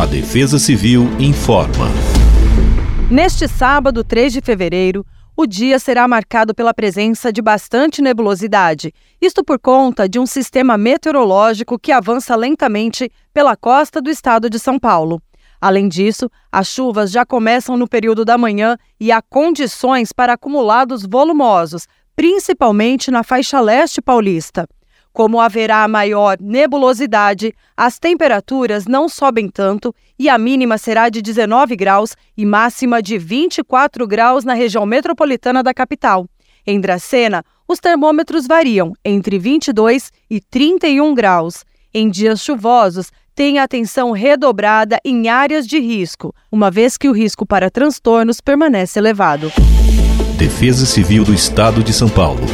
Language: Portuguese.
A Defesa Civil informa. Neste sábado, 3 de fevereiro, o dia será marcado pela presença de bastante nebulosidade. Isto por conta de um sistema meteorológico que avança lentamente pela costa do estado de São Paulo. Além disso, as chuvas já começam no período da manhã e há condições para acumulados volumosos, principalmente na faixa leste paulista. Como haverá maior nebulosidade, as temperaturas não sobem tanto e a mínima será de 19 graus e máxima de 24 graus na região metropolitana da capital. Em Dracena, os termômetros variam entre 22 e 31 graus. Em dias chuvosos, tenha atenção redobrada em áreas de risco, uma vez que o risco para transtornos permanece elevado. Defesa Civil do Estado de São Paulo.